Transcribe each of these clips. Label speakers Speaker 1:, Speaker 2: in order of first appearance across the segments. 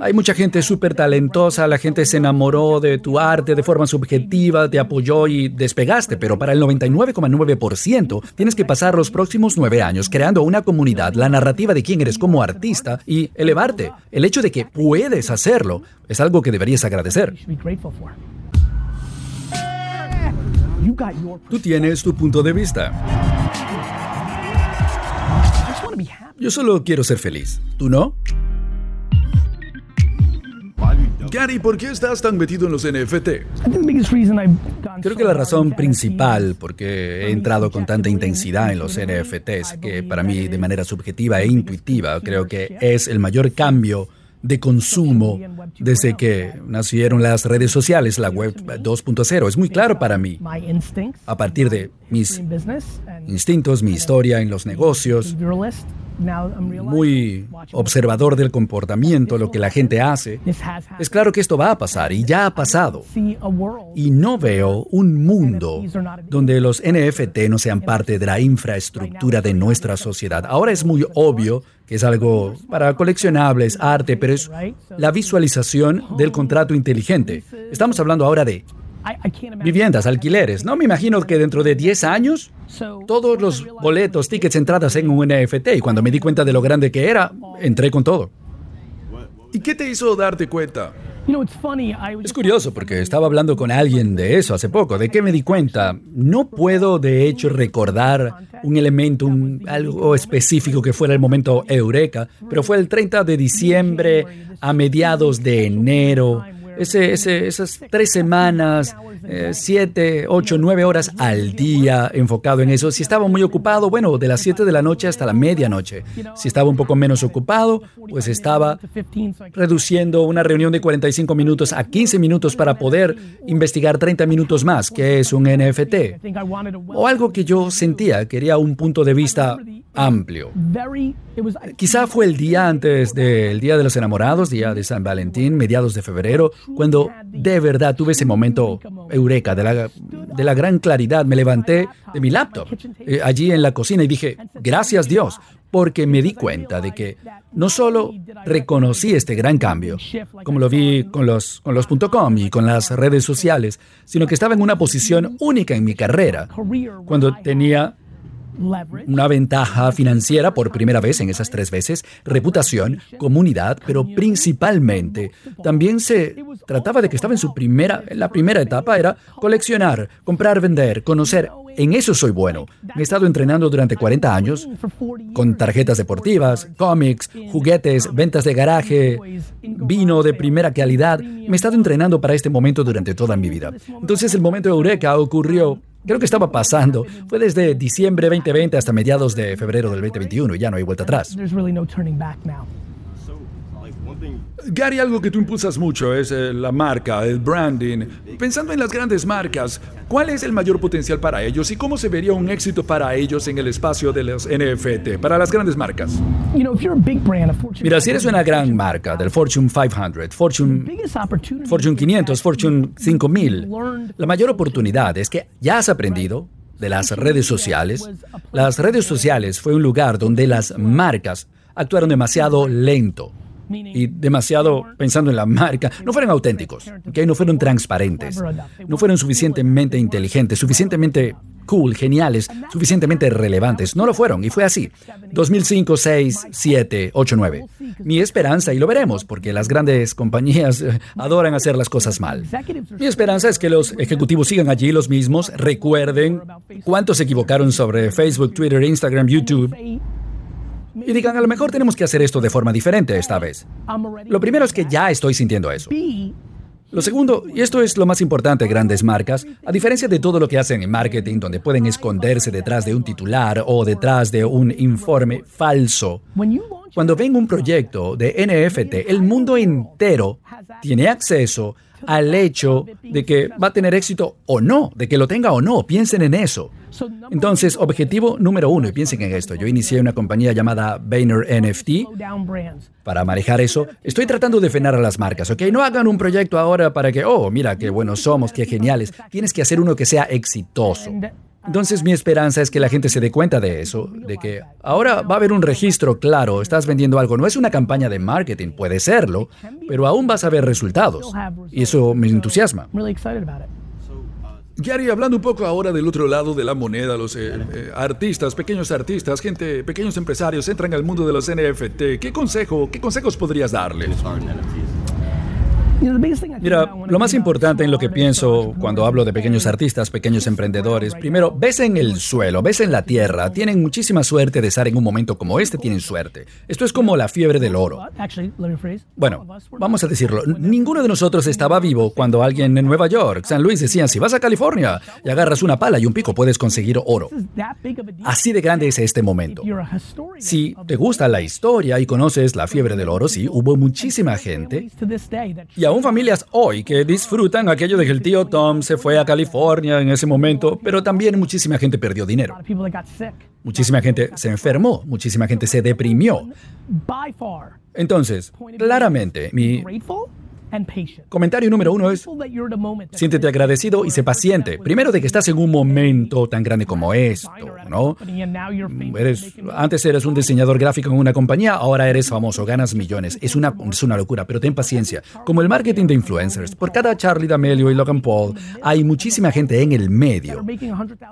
Speaker 1: Hay mucha gente súper talentosa, la gente se enamoró de tu arte de forma subjetiva, te apoyó y despegaste, pero para el 99,9% tienes que pasar los próximos nueve años creando una comunidad, la narrativa de quién eres como artista y elevarte. El hecho de que puedes hacerlo es algo que deberías agradecer. Tú tienes tu punto de vista. Yo solo quiero ser feliz. ¿Tú no? Gary, ¿por qué estás tan metido en los NFT? Creo que la razón principal por qué he entrado con tanta intensidad en los NFTs, que para mí de manera subjetiva e intuitiva creo que es el mayor cambio de consumo desde que nacieron las redes sociales, la web 2.0. Es muy claro para mí. A partir de mis instintos, mi historia en los negocios, muy observador del comportamiento, lo que la gente hace, es claro que esto va a pasar y ya ha pasado. Y no veo un mundo donde los NFT no sean parte de la infraestructura de nuestra sociedad. Ahora es muy obvio que es algo para coleccionables, arte, pero es la visualización del contrato inteligente. Estamos hablando ahora de Viviendas, alquileres. No me imagino que dentro de 10 años todos los boletos, tickets, entradas en un NFT y cuando me di cuenta de lo grande que era, entré con todo. ¿Y qué te hizo darte cuenta? Es curioso porque estaba hablando con alguien de eso hace poco. ¿De qué me di cuenta? No puedo de hecho recordar un elemento, algo específico que fuera el momento eureka, pero fue el 30 de diciembre a mediados de enero ese, esas tres semanas, eh, siete, ocho, nueve horas al día enfocado en eso. Si estaba muy ocupado, bueno, de las siete de la noche hasta la medianoche. Si estaba un poco menos ocupado, pues estaba reduciendo una reunión de 45 minutos a 15 minutos para poder investigar 30 minutos más, que es un NFT. O algo que yo sentía, quería un punto de vista amplio. Quizá fue el día antes del Día de los Enamorados, día de San Valentín, mediados de febrero, cuando de verdad tuve ese momento eureka de la, de la gran claridad. Me levanté de mi laptop eh, allí en la cocina y dije, gracias Dios, porque me di cuenta de que no solo reconocí este gran cambio, como lo vi con los, con los .com y con las redes sociales, sino que estaba en una posición única en mi carrera, cuando tenía una ventaja financiera por primera vez en esas tres veces, reputación, comunidad, pero principalmente también se trataba de que estaba en su primera, la primera etapa era coleccionar, comprar, vender, conocer. En eso soy bueno. Me he estado entrenando durante 40 años con tarjetas deportivas, cómics, juguetes, ventas de garaje, vino de primera calidad. Me he estado entrenando para este momento durante toda mi vida. Entonces el momento de Eureka ocurrió Creo que estaba pasando. Fue desde diciembre 2020 hasta mediados de febrero del 2021 y ya no hay vuelta atrás. Gary, algo que tú impulsas mucho es eh, la marca, el branding. Pensando en las grandes marcas, ¿cuál es el mayor potencial para ellos y cómo se vería un éxito para ellos en el espacio de los NFT, para las grandes marcas? Mira, si eres una gran marca del Fortune 500, Fortune, Fortune 500, Fortune 5000, la mayor oportunidad es que ya has aprendido de las redes sociales. Las redes sociales fue un lugar donde las marcas actuaron demasiado lento y demasiado pensando en la marca, no fueron auténticos, no fueron transparentes, no fueron suficientemente inteligentes, suficientemente cool, geniales, suficientemente relevantes. No lo fueron y fue así. 2005, 6, 7, 8, 9. Mi esperanza, y lo veremos, porque las grandes compañías eh, adoran hacer las cosas mal. Mi esperanza es que los ejecutivos sigan allí los mismos, recuerden cuántos se equivocaron sobre Facebook, Twitter, Instagram, YouTube y digan, a lo mejor tenemos que hacer esto de forma diferente esta vez. Lo primero es que ya estoy sintiendo eso. Lo segundo, y esto es lo más importante, grandes marcas, a diferencia de todo lo que hacen en marketing, donde pueden esconderse detrás de un titular o detrás de un informe falso, cuando ven un proyecto de NFT, el mundo entero tiene acceso al hecho de que va a tener éxito o no, de que lo tenga o no. Piensen en eso. Entonces, objetivo número uno, y piensen en esto. Yo inicié una compañía llamada Vayner NFT para manejar eso. Estoy tratando de frenar a las marcas, ¿ok? No hagan un proyecto ahora para que, oh, mira qué buenos somos, qué geniales. Tienes que hacer uno que sea exitoso. Entonces mi esperanza es que la gente se dé cuenta de eso, de que ahora va a haber un registro claro, estás vendiendo algo, no es una campaña de marketing, puede serlo, pero aún vas a ver resultados. Y eso me entusiasma.
Speaker 2: Gary, hablando un poco ahora del otro lado de la moneda, los eh, eh, artistas, pequeños artistas, gente, pequeños empresarios entran al mundo de los NFT. ¿Qué consejo, qué consejos podrías darles?
Speaker 1: Mira, lo más importante en lo que pienso cuando hablo de pequeños artistas, pequeños emprendedores, primero, ves en el suelo, ves en la tierra, tienen muchísima suerte de estar en un momento como este, tienen suerte. Esto es como la fiebre del oro. Bueno, vamos a decirlo, ninguno de nosotros estaba vivo cuando alguien en Nueva York, San Luis decían, si vas a California y agarras una pala y un pico, puedes conseguir oro. Así de grande es este momento. Si te gusta la historia y conoces la fiebre del oro, sí, hubo muchísima gente y aún familias hoy que disfrutan aquello de que el tío Tom se fue a California en ese momento, pero también muchísima gente perdió dinero. Muchísima gente se enfermó, muchísima gente se deprimió. Entonces, claramente, mi Comentario número uno es, siéntete agradecido y sé paciente. Primero de que estás en un momento tan grande como esto, ¿no? Eres, antes eres un diseñador gráfico en una compañía, ahora eres famoso, ganas millones. Es una, es una locura, pero ten paciencia. Como el marketing de influencers, por cada Charlie D'Amelio y Logan Paul, hay muchísima gente en el medio.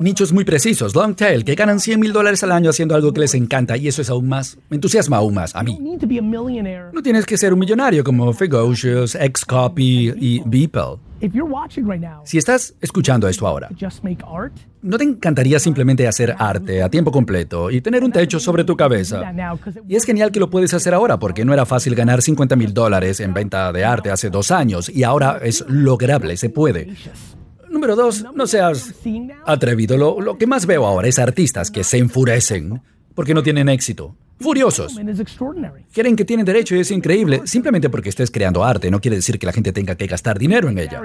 Speaker 1: Nichos muy precisos, long tail, que ganan 100 mil dólares al año haciendo algo que les encanta y eso es aún más, me entusiasma aún más a mí. No tienes que ser un millonario como Figocious, Xcopy y Beeple. Si estás escuchando esto ahora, ¿no te encantaría simplemente hacer arte a tiempo completo y tener un techo sobre tu cabeza? Y es genial que lo puedes hacer ahora porque no era fácil ganar 50 mil dólares en venta de arte hace dos años y ahora es lograble, se puede. Número dos, no seas atrevido. Lo, lo que más veo ahora es artistas que se enfurecen porque no tienen éxito furiosos. Creen que tienen derecho y es increíble. Simplemente porque estés creando arte no quiere decir que la gente tenga que gastar dinero en ella.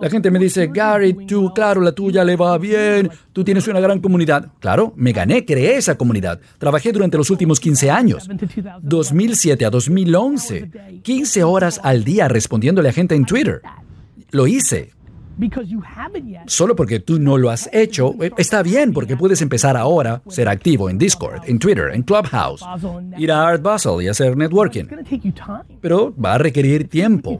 Speaker 1: La gente me dice, Gary, tú, claro, la tuya le va bien, tú tienes una gran comunidad. Claro, me gané, creé esa comunidad. Trabajé durante los últimos 15 años. 2007 a 2011. 15 horas al día respondiéndole a gente en Twitter. Lo hice. Solo porque tú no lo has hecho, está bien porque puedes empezar ahora, ser activo en Discord, en Twitter, en Clubhouse, ir a Art Basel y hacer networking. Pero va a requerir tiempo.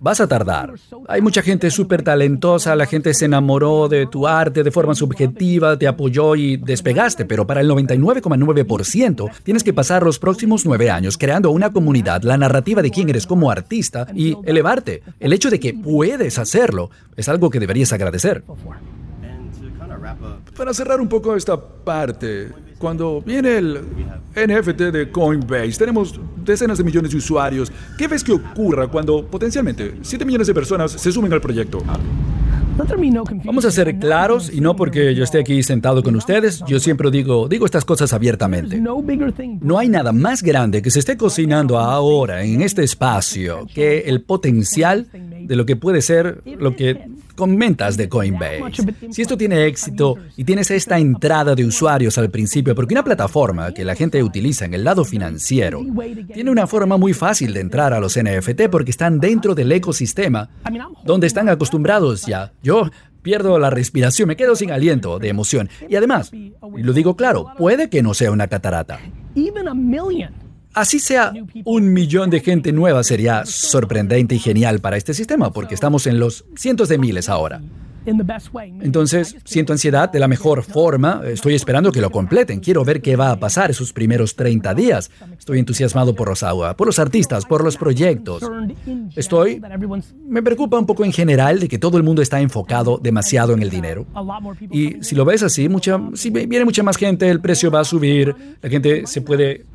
Speaker 1: Vas a tardar. Hay mucha gente súper talentosa, la gente se enamoró de tu arte de forma subjetiva, te apoyó y despegaste, pero para el 99,9% tienes que pasar los próximos nueve años creando una comunidad, la narrativa de quién eres como artista y elevarte. El hecho de que puedes hacerlo es algo que deberías agradecer.
Speaker 2: Para cerrar un poco esta parte, cuando viene el NFT de Coinbase, tenemos decenas de millones de usuarios. ¿Qué ves que ocurra cuando potencialmente 7 millones de personas se sumen al proyecto?
Speaker 1: Vamos a ser claros y no porque yo esté aquí sentado con ustedes, yo siempre digo, digo estas cosas abiertamente. No hay nada más grande que se esté cocinando ahora en este espacio que el potencial de lo que puede ser lo que comentas de Coinbase. Si esto tiene éxito y tienes esta entrada de usuarios al principio, porque una plataforma que la gente utiliza en el lado financiero tiene una forma muy fácil de entrar a los NFT porque están dentro del ecosistema donde están acostumbrados ya. Yo pierdo la respiración, me quedo sin aliento de emoción. Y además, lo digo claro, puede que no sea una catarata. Así sea un millón de gente nueva sería sorprendente y genial para este sistema, porque estamos en los cientos de miles ahora. Entonces, siento ansiedad de la mejor forma. Estoy esperando que lo completen. Quiero ver qué va a pasar esos primeros 30 días. Estoy entusiasmado por Rosawa, por los artistas, por los proyectos. Estoy... Me preocupa un poco en general de que todo el mundo está enfocado demasiado en el dinero. Y si lo ves así, mucha, si viene mucha más gente, el precio va a subir, la gente se puede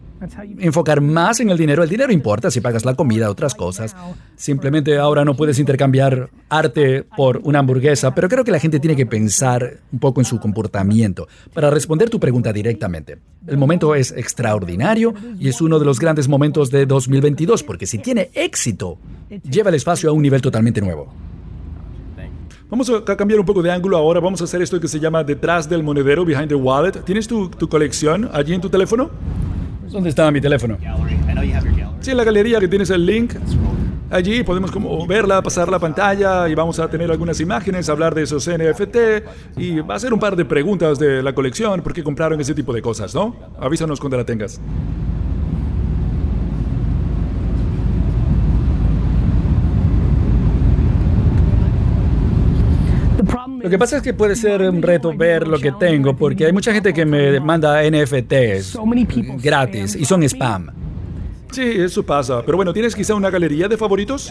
Speaker 1: enfocar más en el dinero. El dinero importa si pagas la comida, otras cosas. Simplemente ahora no puedes intercambiar arte por una hamburguesa, pero creo que la gente tiene que pensar un poco en su comportamiento. Para responder tu pregunta directamente, el momento es extraordinario y es uno de los grandes momentos de 2022, porque si tiene éxito, lleva el espacio a un nivel totalmente nuevo.
Speaker 2: Vamos a cambiar un poco de ángulo ahora. Vamos a hacer esto que se llama detrás del monedero, behind the wallet. ¿Tienes tu, tu colección allí en tu teléfono?
Speaker 1: ¿Dónde está mi teléfono?
Speaker 2: Sí, en la galería que tienes el link. Allí podemos como verla, pasar la pantalla y vamos a tener algunas imágenes, hablar de esos NFT y va a hacer un par de preguntas de la colección, por qué compraron ese tipo de cosas, ¿no? Avísanos cuando la tengas. Lo que pasa es que puede ser un reto ver lo que tengo porque hay mucha gente que me manda NFTs gratis y son spam. Sí, eso pasa. Pero bueno, ¿tienes quizá una galería de favoritos?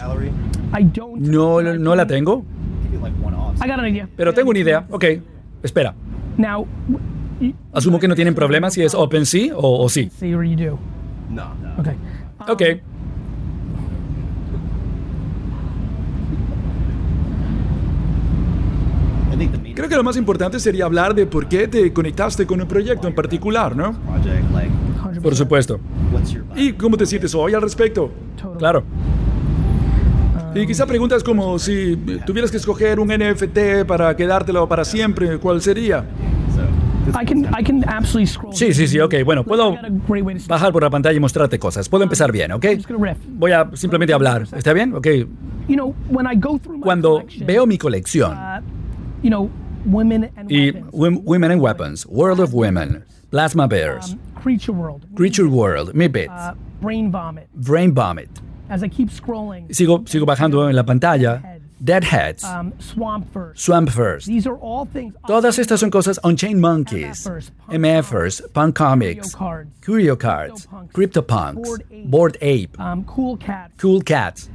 Speaker 2: No, no la tengo. Pero tengo una idea. Ok, espera. Asumo que no tienen problemas si es OpenSea o, o sí.
Speaker 3: No.
Speaker 2: Ok. Creo que lo más importante sería hablar de por qué te conectaste con un proyecto en particular, ¿no? Por supuesto. ¿Y cómo te sientes hoy al respecto?
Speaker 1: Claro.
Speaker 2: Y quizá preguntas como si tuvieras que escoger un NFT para quedártelo para siempre, ¿cuál sería?
Speaker 1: Sí, sí, sí, ok. Bueno, puedo bajar por la pantalla y mostrarte cosas. Puedo empezar bien, ¿ok? Voy a simplemente hablar. ¿Está bien? Ok. Cuando veo mi colección y Women and Weapons, World of Women, Plasma Bears,
Speaker 3: Creature World,
Speaker 1: Creature World, Bits,
Speaker 3: uh, Brain Vomit.
Speaker 1: Brain Vomit.
Speaker 3: As I keep scrolling,
Speaker 1: Sigo, sigo bajando en la pantalla. Deadheads,
Speaker 3: um, Swamp First.
Speaker 1: Swamp First.
Speaker 3: These are all things.
Speaker 1: Todas estas son cosas Unchained Monkeys, MFers, Punk Comics, Curio Cards, CryptoPunks, Board Ape,
Speaker 3: um, Cool Cats.
Speaker 1: Cool Cats.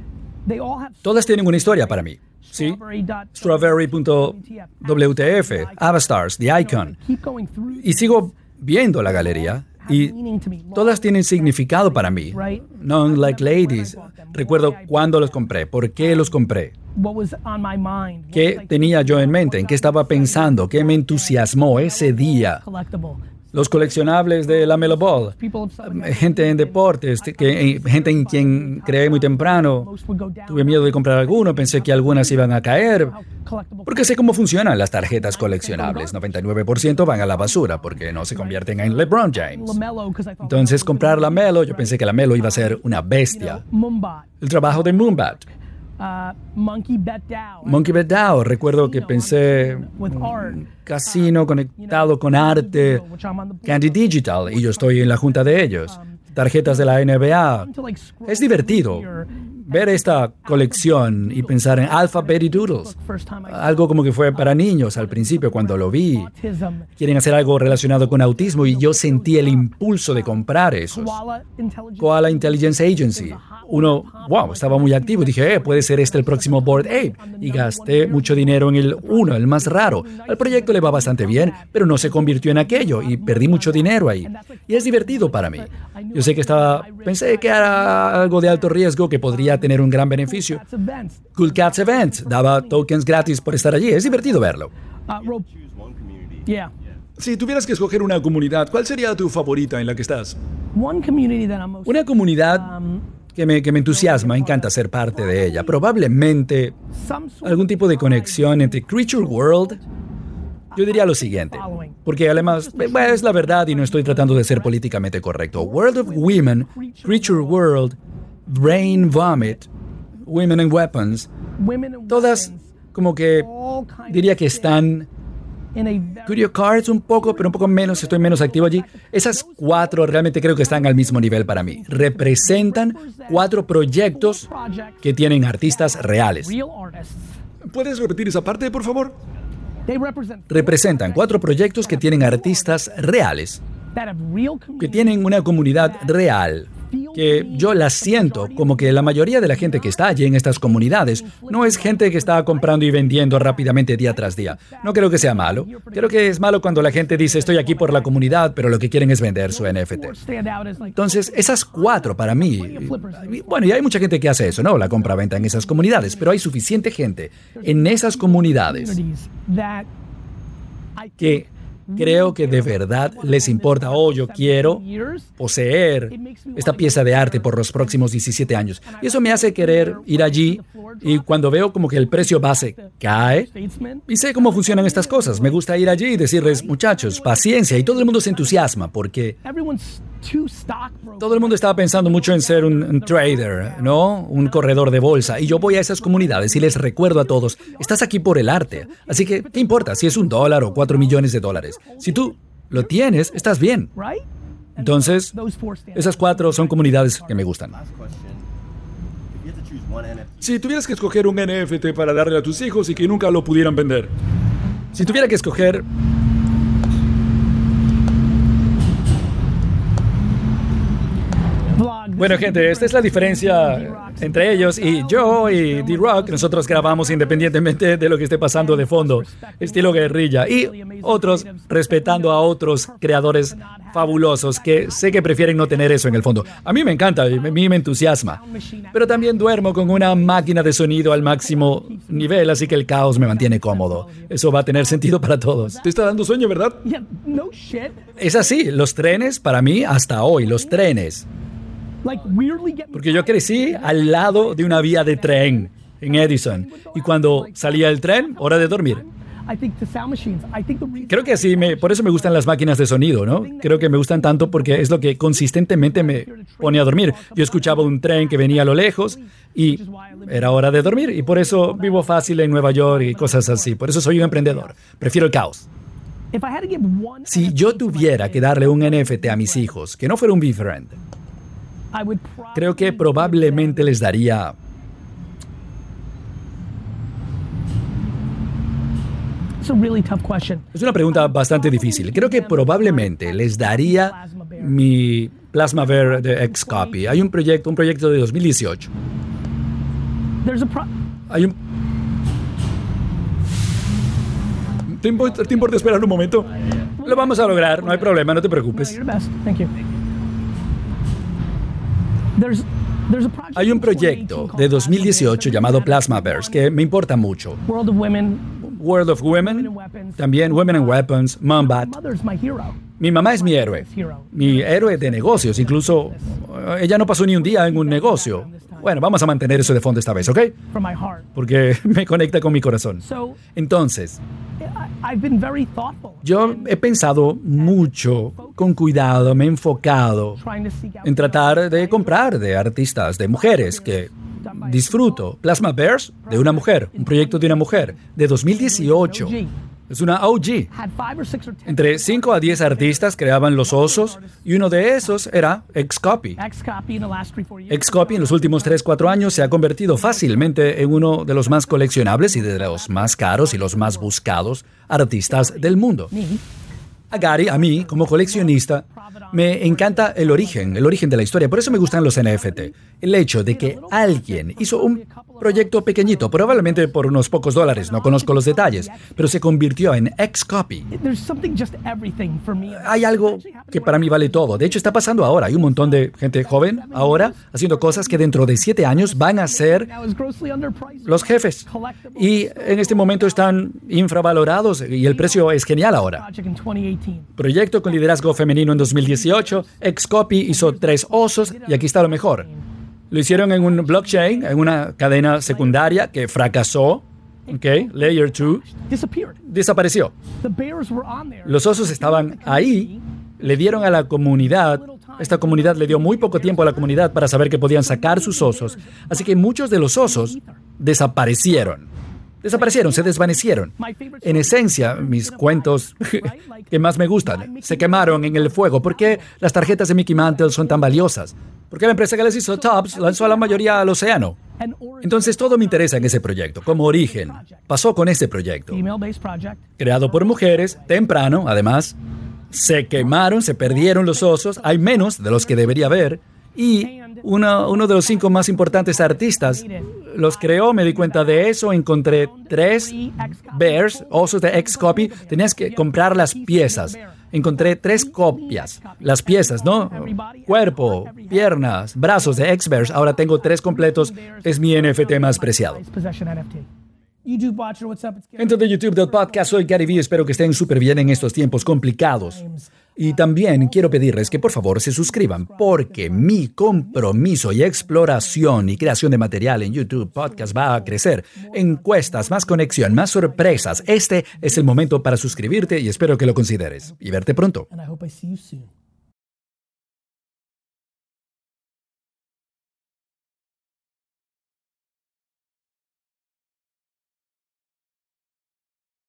Speaker 3: They all have
Speaker 1: Todas tienen una historia para mí. ¿Sí? Strawberry.wtf, Avastars, The Icon. Y sigo viendo la galería y todas tienen significado para mí. No like ladies. Recuerdo cuándo los compré, por qué los compré, qué tenía yo en mente, en qué estaba pensando, qué me entusiasmó ese día. Los coleccionables de la Melo Ball, gente en deportes, que, gente en quien creé muy temprano. Tuve miedo de comprar alguno, pensé que algunas iban a caer. Porque sé cómo funcionan las tarjetas coleccionables. 99% van a la basura porque no se convierten en LeBron James. Entonces comprar la Melo, yo pensé que la Melo iba a ser una bestia. El trabajo de Moonbat.
Speaker 3: Uh, Monkey Bet
Speaker 1: DAO, recuerdo que pensé
Speaker 3: art.
Speaker 1: casino conectado con arte. Candy Digital, y yo estoy en la junta de ellos. Tarjetas de la NBA. Es divertido. Ver esta colección y pensar en Alphabet Doodles.
Speaker 3: Time I
Speaker 1: Algo como que fue para niños al principio cuando lo vi. Quieren hacer algo relacionado con autismo y yo sentí el impulso de comprar esos.
Speaker 3: Koala Intelligence
Speaker 1: Agency. Uno, wow, estaba muy activo. Dije, eh, puede ser este el próximo Board Ape. Y gasté mucho dinero en el uno, el más raro. Al proyecto le va bastante bien, pero no se convirtió en aquello y perdí mucho dinero ahí. Y es divertido para mí. Yo sé que estaba, pensé que era algo de alto riesgo que podría tener un gran beneficio. Cool Cats Events daba tokens gratis por estar allí. Es divertido verlo.
Speaker 3: Yeah.
Speaker 2: Si tuvieras que escoger una comunidad, ¿cuál sería tu favorita en la que estás?
Speaker 3: One community that I'm most
Speaker 1: Una comunidad que me, que me entusiasma, encanta ser parte de ella. Probablemente algún tipo de conexión entre Creature World. Yo diría lo siguiente, porque además es la verdad y no estoy tratando de ser políticamente correcto. World of Women, Creature World, Brain Vomit, Women and Weapons, todas como que diría
Speaker 3: of
Speaker 1: que están Curio Cards un poco, pero un poco menos, estoy menos activo allí. Esas cuatro realmente creo que están al mismo nivel para mí. Representan cuatro proyectos que tienen artistas reales.
Speaker 2: ¿Puedes repetir esa parte, por favor?
Speaker 1: Representan cuatro proyectos que tienen artistas reales,
Speaker 3: that have real
Speaker 1: que tienen una comunidad real, que yo la siento como que la mayoría de la gente que está allí en estas comunidades no es gente que está comprando y vendiendo rápidamente día tras día. No creo que sea malo. Creo que es malo cuando la gente dice estoy aquí por la comunidad, pero lo que quieren es vender su NFT. Entonces, esas cuatro para mí, bueno, y hay mucha gente que hace eso, ¿no? La compra-venta en esas comunidades, pero hay suficiente gente en esas comunidades que creo que de verdad les importa, oh, yo quiero poseer esta pieza de arte por los próximos 17 años. Y eso me hace querer ir allí y cuando veo como que el precio base cae, y sé cómo funcionan estas cosas, me gusta ir allí y decirles, muchachos, paciencia, y todo el mundo se entusiasma porque Todo el mundo estaba pensando mucho en ser un, un, trader, ¿no? Un corredor de bolsa. Y yo voy a esas comunidades y les recuerdo a todos, estás aquí por el arte. Así que, ¿qué importa si es un dólar o cuatro millones de dólares? Si tú lo tienes, estás bien. Entonces, esas cuatro son comunidades que me gustan.
Speaker 2: Si tuvieras que escoger un NFT para darle a tus hijos y que nunca lo pudieran vender.
Speaker 1: Si tuviera que escoger Bueno, gente, esta es la diferencia entre ellos y yo y D-Rock. Nosotros grabamos independientemente de lo que esté pasando de fondo, estilo guerrilla. Y otros respetando a otros creadores fabulosos que sé que prefieren no tener eso en el fondo. A mí me encanta, a mí me entusiasma. Pero también duermo con una máquina de sonido al máximo nivel, así que el caos me mantiene cómodo. Eso va a tener sentido para todos.
Speaker 2: Te está dando sueño, ¿verdad?
Speaker 1: Es así, los trenes, para mí, hasta hoy, los trenes. Porque yo crecí al lado de una vía de tren en Edison. Y cuando salía el tren, hora de dormir. Creo que sí, me, por eso me gustan las máquinas de sonido, ¿no? Creo que me gustan tanto porque es lo que consistentemente me pone a dormir. Yo escuchaba un tren que venía a lo lejos y era hora de dormir y por eso vivo fácil en Nueva York y cosas así. Por eso soy un emprendedor. Prefiero el caos. Si yo tuviera que darle un NFT a mis hijos, que no fuera un B-Friend, creo que probablemente les daría... Es una pregunta bastante difícil. Creo que probablemente les daría mi Plasma Bear de Xcopy. Hay un proyecto, un proyecto de 2018. Hay un...
Speaker 2: ¿Te importa, ¿Te esperar un momento?
Speaker 1: Lo vamos a lograr, no hay problema, no te preocupes. Hay un proyecto de 2018 llamado Plasmaverse que me importa mucho. World of Women, también Women and Weapons, Mombat. Mi mamá es mi héroe, mi héroe de negocios, incluso eh, ella no pasó ni un día en un negocio. Bueno, vamos a mantener eso de fondo esta vez, ¿ok? Porque me conecta con mi corazón. Entonces, yo he pensado mucho, con cuidado, me he enfocado en tratar de comprar de artistas, de mujeres que disfruto. Plasma Bears, de una mujer, un proyecto de una mujer, de 2018. Es una OG. Entre 5 a 10 artistas creaban los osos y uno de esos era Xcopy. Xcopy en los últimos 3-4 años se ha convertido fácilmente en uno de los más coleccionables y de los más caros y los más buscados artistas del mundo. A Gary, a mí, como coleccionista, me encanta el origen, el origen de la historia. Por eso me gustan los NFT. El hecho de que alguien hizo un proyecto pequeñito, probablemente por unos pocos dólares, no conozco los detalles, pero se convirtió en Xcopy. Hay algo que para mí vale todo. De hecho, está pasando ahora. Hay un montón de gente joven ahora haciendo cosas que dentro de siete años van a ser los jefes. Y en este momento están infravalorados y el precio es genial ahora. Proyecto con liderazgo femenino en 2018. Xcopy hizo tres osos y aquí está lo mejor. Lo hicieron en un blockchain, en una cadena secundaria que fracasó. ¿ok? Layer 2 desapareció. Los osos estaban ahí, le dieron a la comunidad, esta comunidad le dio muy poco tiempo a la comunidad para saber que podían sacar sus osos, así que muchos de los osos desaparecieron. Desaparecieron, se desvanecieron. En esencia, mis cuentos que más me gustan se quemaron en el fuego. ¿Por qué las tarjetas de Mickey Mantle son tan valiosas? Porque la empresa que les hizo Tops lanzó a la mayoría al océano. Entonces todo me interesa en ese proyecto, como origen. Pasó con este proyecto. Creado por mujeres, temprano, además. Se quemaron, se perdieron los osos, hay menos de los que debería haber. Y uno, uno de los cinco más importantes artistas los creó, me di cuenta de eso, encontré tres bears, osos de Xcopy, tenías que comprar las piezas. Encontré tres copias, las piezas, ¿no? Cuerpo, piernas, brazos de X-Bears. Ahora tengo tres completos. Es mi NFT más preciado. Gente de YouTube del podcast, soy Gary Vee. Espero que estén súper bien en estos tiempos complicados. Y también quiero pedirles que por favor se suscriban porque mi compromiso y exploración y creación de material en YouTube Podcast va a crecer. Encuestas, más conexión, más sorpresas. Este es el momento para suscribirte y espero que lo consideres. Y verte pronto.